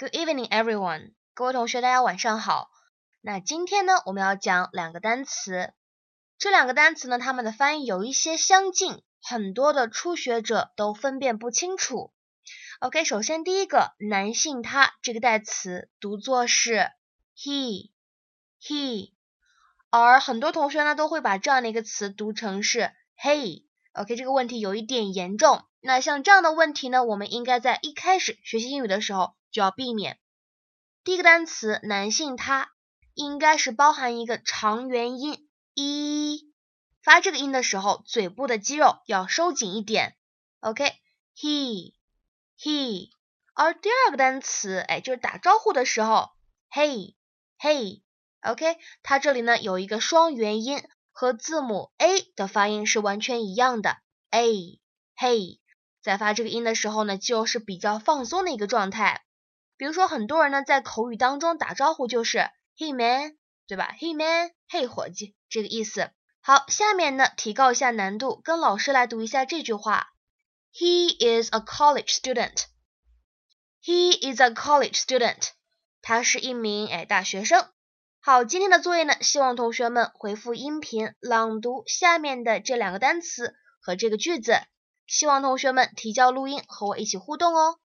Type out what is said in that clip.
Good evening, everyone. 各位同学，大家晚上好。那今天呢，我们要讲两个单词。这两个单词呢，它们的发音有一些相近，很多的初学者都分辨不清楚。OK，首先第一个男性他这个代词读作是 he he，而很多同学呢都会把这样的一个词读成是 hey。OK，这个问题有一点严重。那像这样的问题呢，我们应该在一开始学习英语的时候就要避免。第一个单词男性他应该是包含一个长元音 e，发这个音的时候，嘴部的肌肉要收紧一点。OK，he he。而第二个单词，哎，就是打招呼的时候，hey hey。OK，它这里呢有一个双元音，和字母 a 的发音是完全一样的，a hey。在发这个音的时候呢，就是比较放松的一个状态。比如说，很多人呢在口语当中打招呼就是 Hey man，对吧？Hey man，Hey 伙计，这个意思。好，下面呢提高一下难度，跟老师来读一下这句话：He is a college student. He is a college student. 他是一名哎大学生。好，今天的作业呢，希望同学们回复音频朗读下面的这两个单词和这个句子。希望同学们提交录音和我一起互动哦。